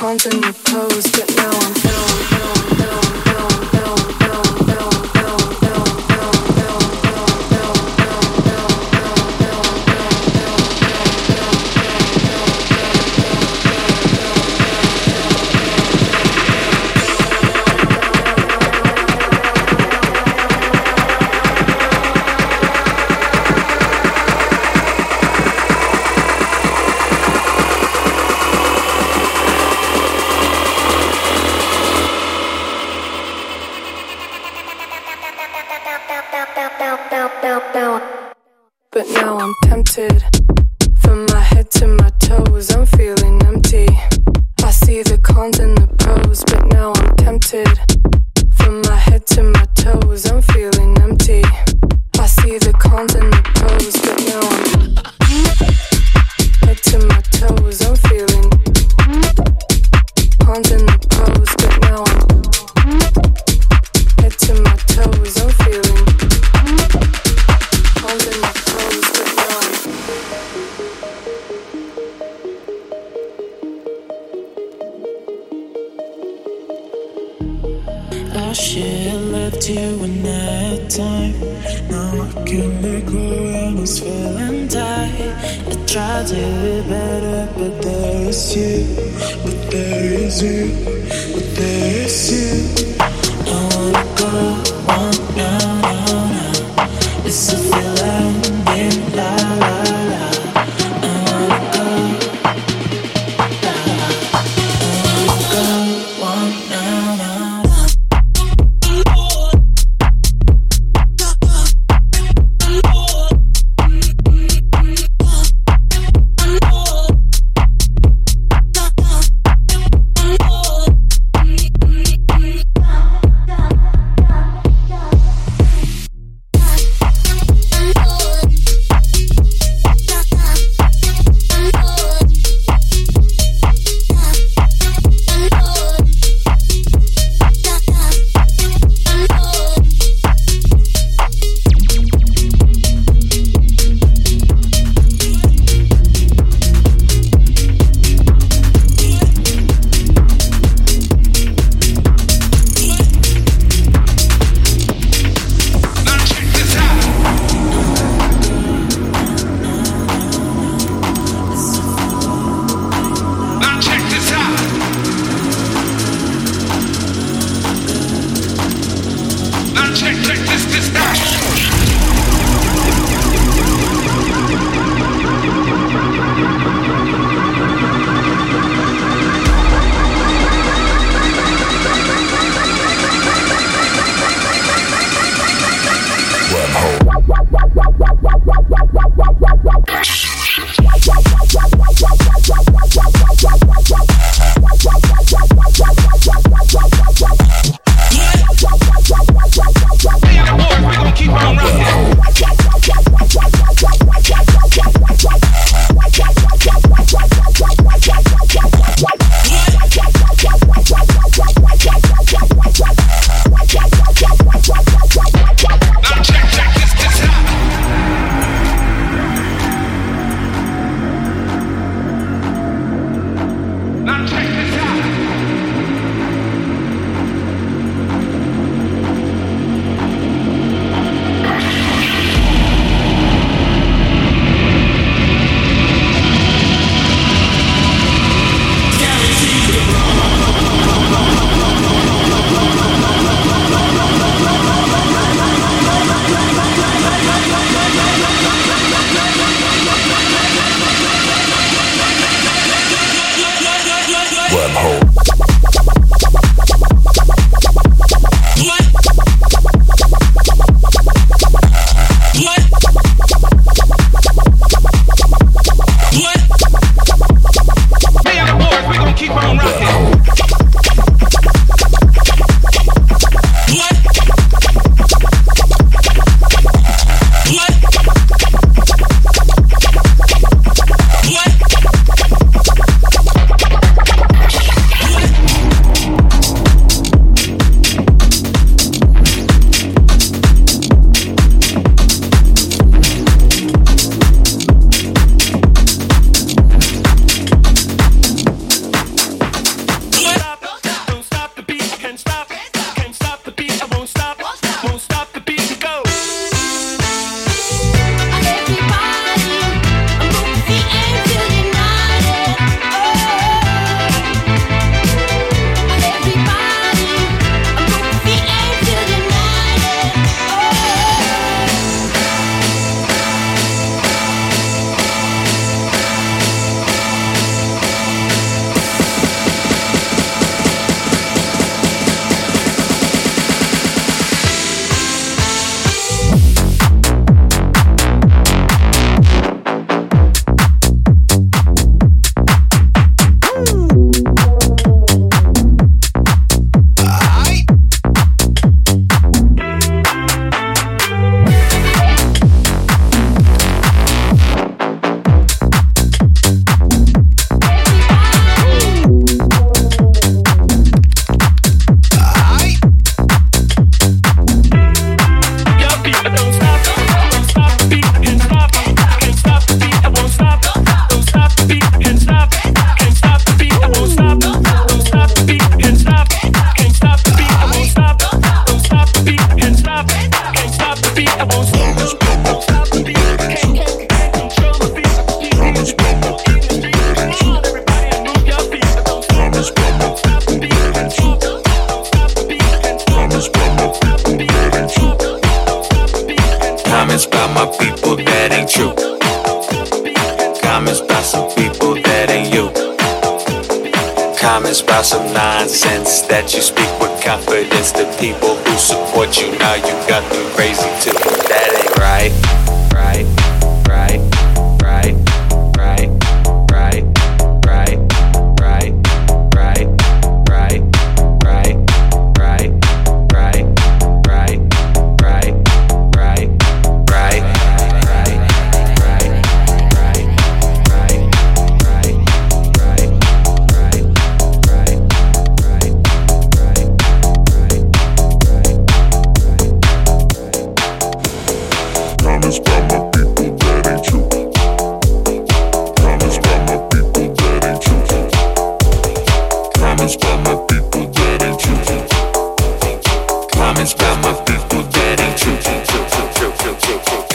you in that time. Now there is you,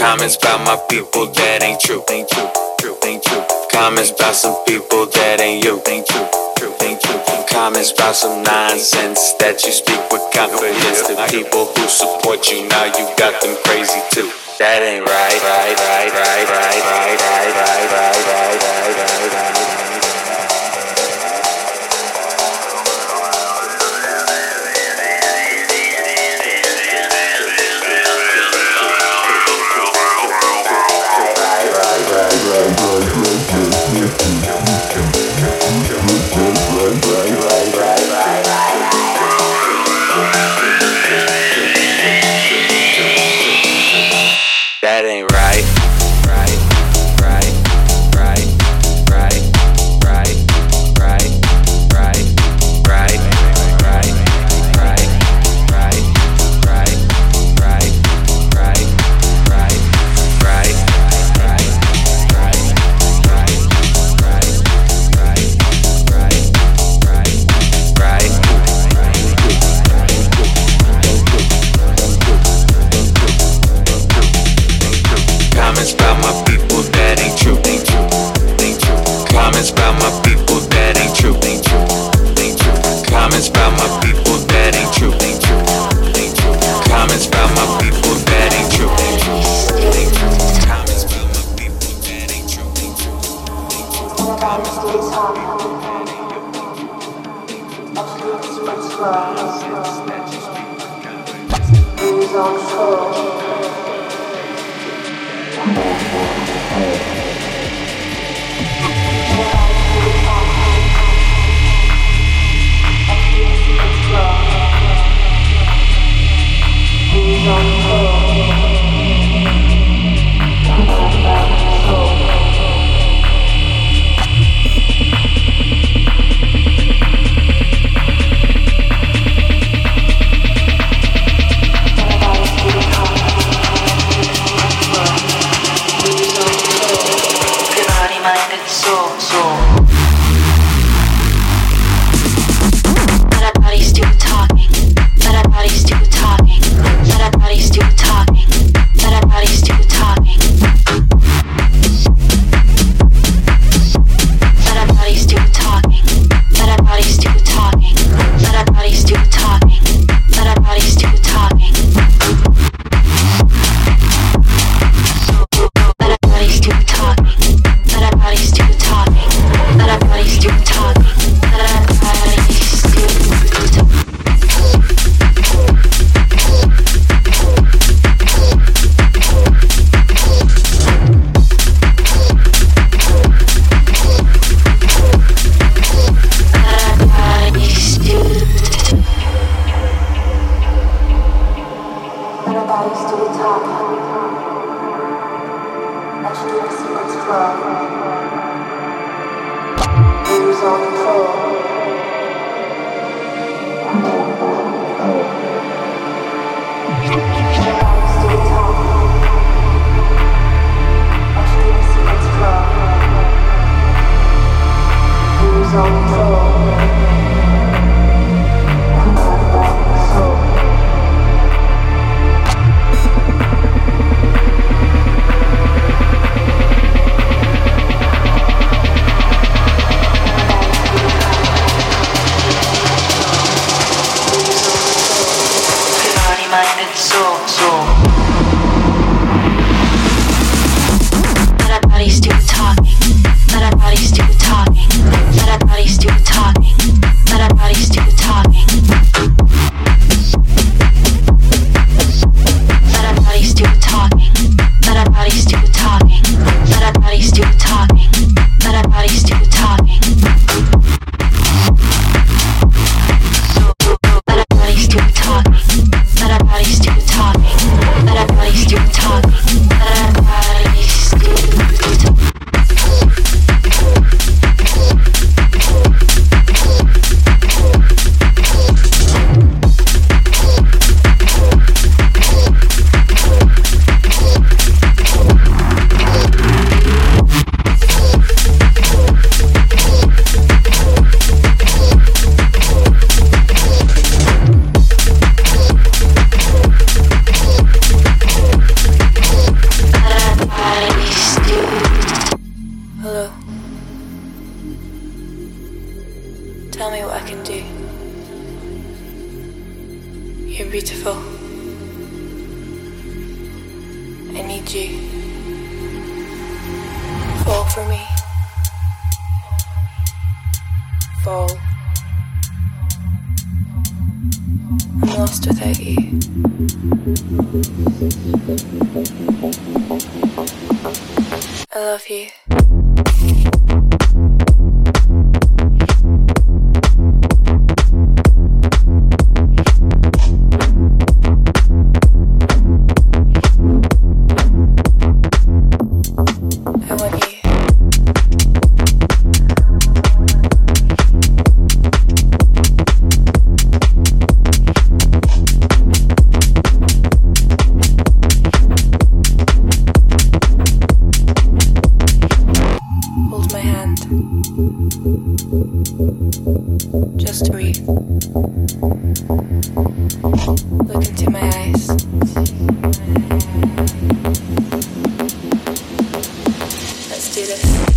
Comments about my people that ain't true, ain't true, true, ain't true. Comments about some people that ain't you, ain't true, true, ain't true. Comments about some nonsense that you speak with confidence. The people who support you now, you got them crazy too. That ain't right, right, right, right, right, right, right, right, right, right, right, right, right. Hold my hand. Just breathe. Look into my eyes. Let's do this.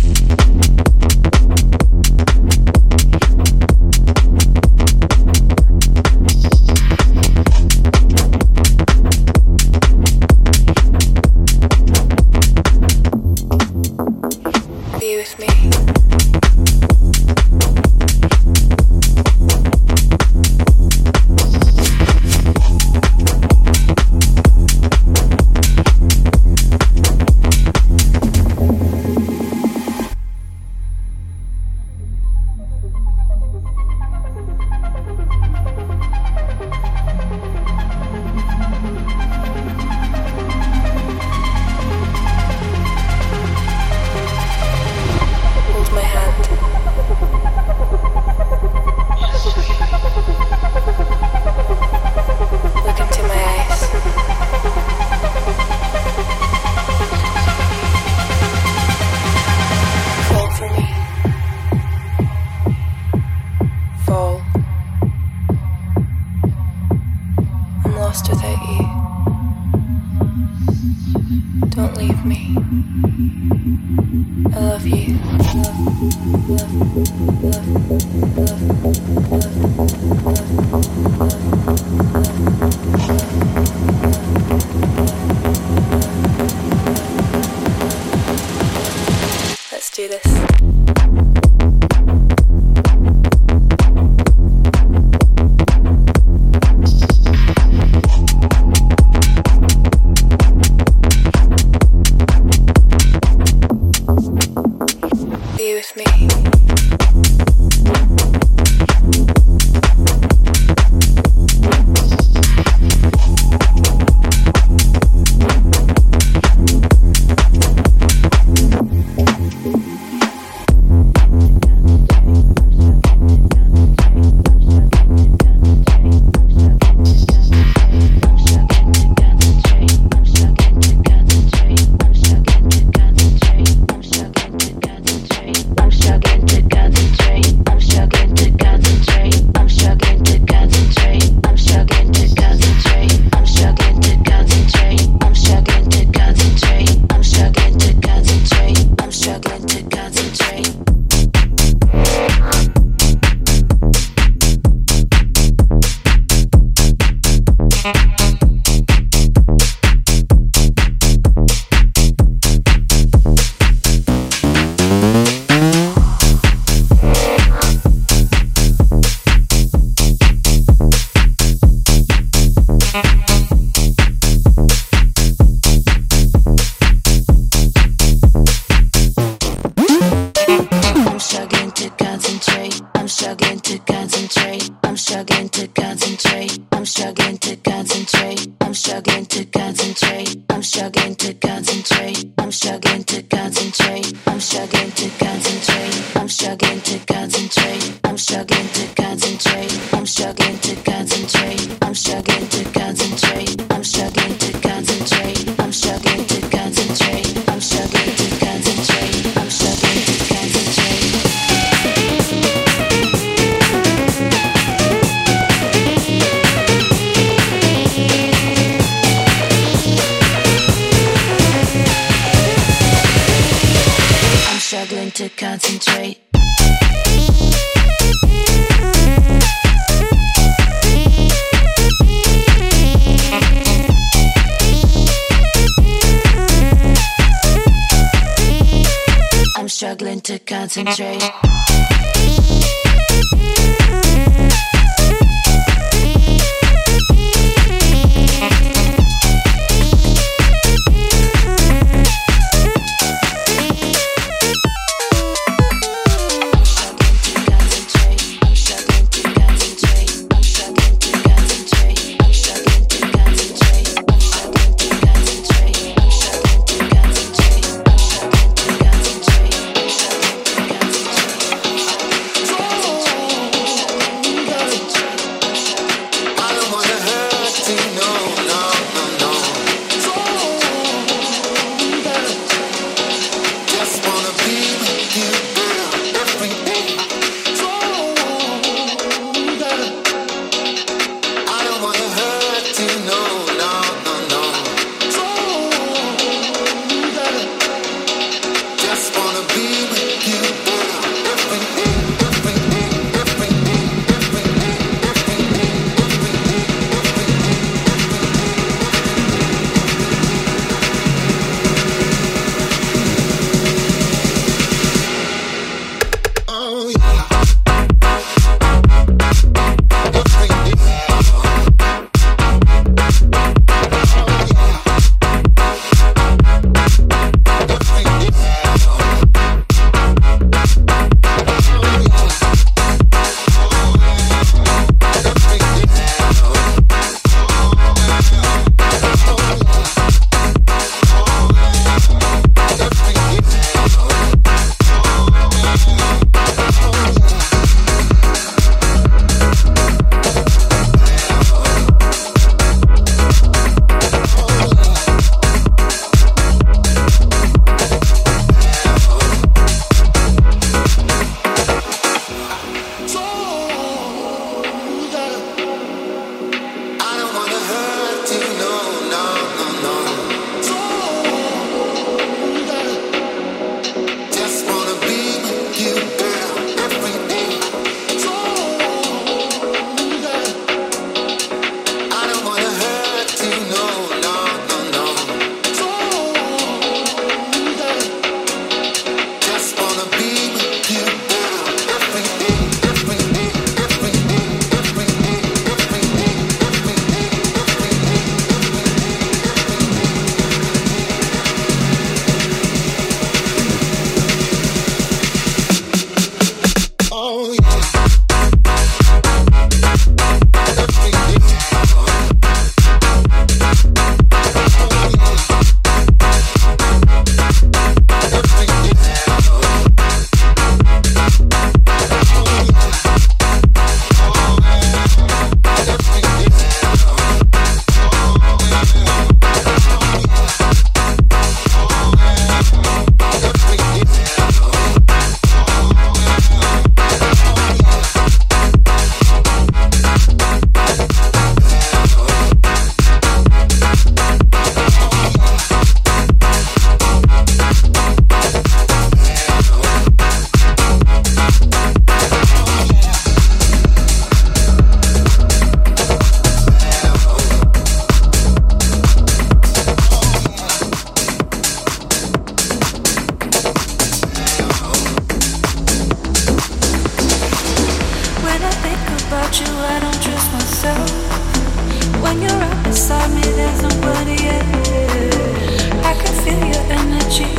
Struggling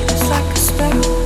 It's like a spell.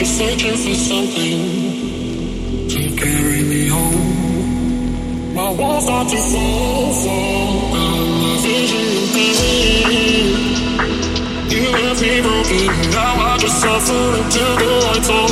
Just searching for something to carry me home. My walls are too full, so my vision is You left me broken, now I just suffer until the lights on.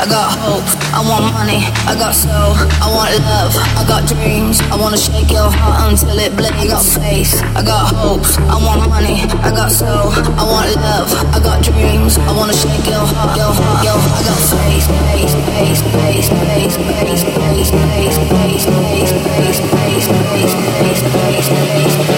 Concentrate. got hope, I want money, I got soul, I want love, I got dreams, I wanna shake your heart until it bleeds. I got faith, I got hopes, I want money, I got soul, I want love, I got dreams, I wanna shake your heart, your heart, your heart. I got faith, faith, faith, faith, faith, faith, faith, faith, faith, faith, faith, faith, faith, faith, faith, faith, faith,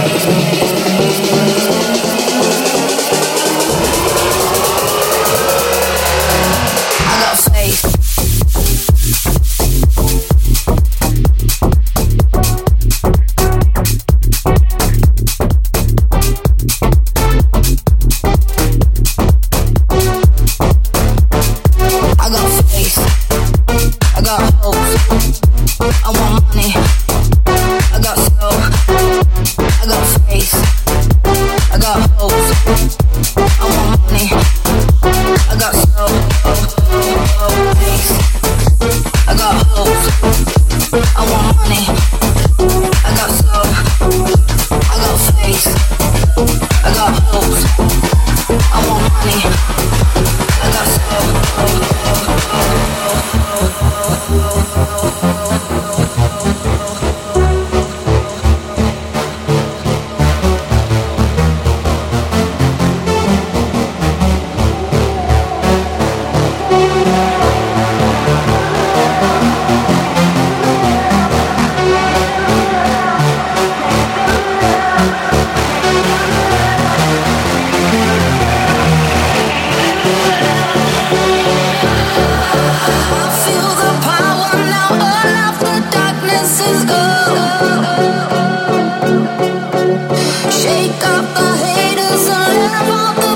Shake up the haters and live all the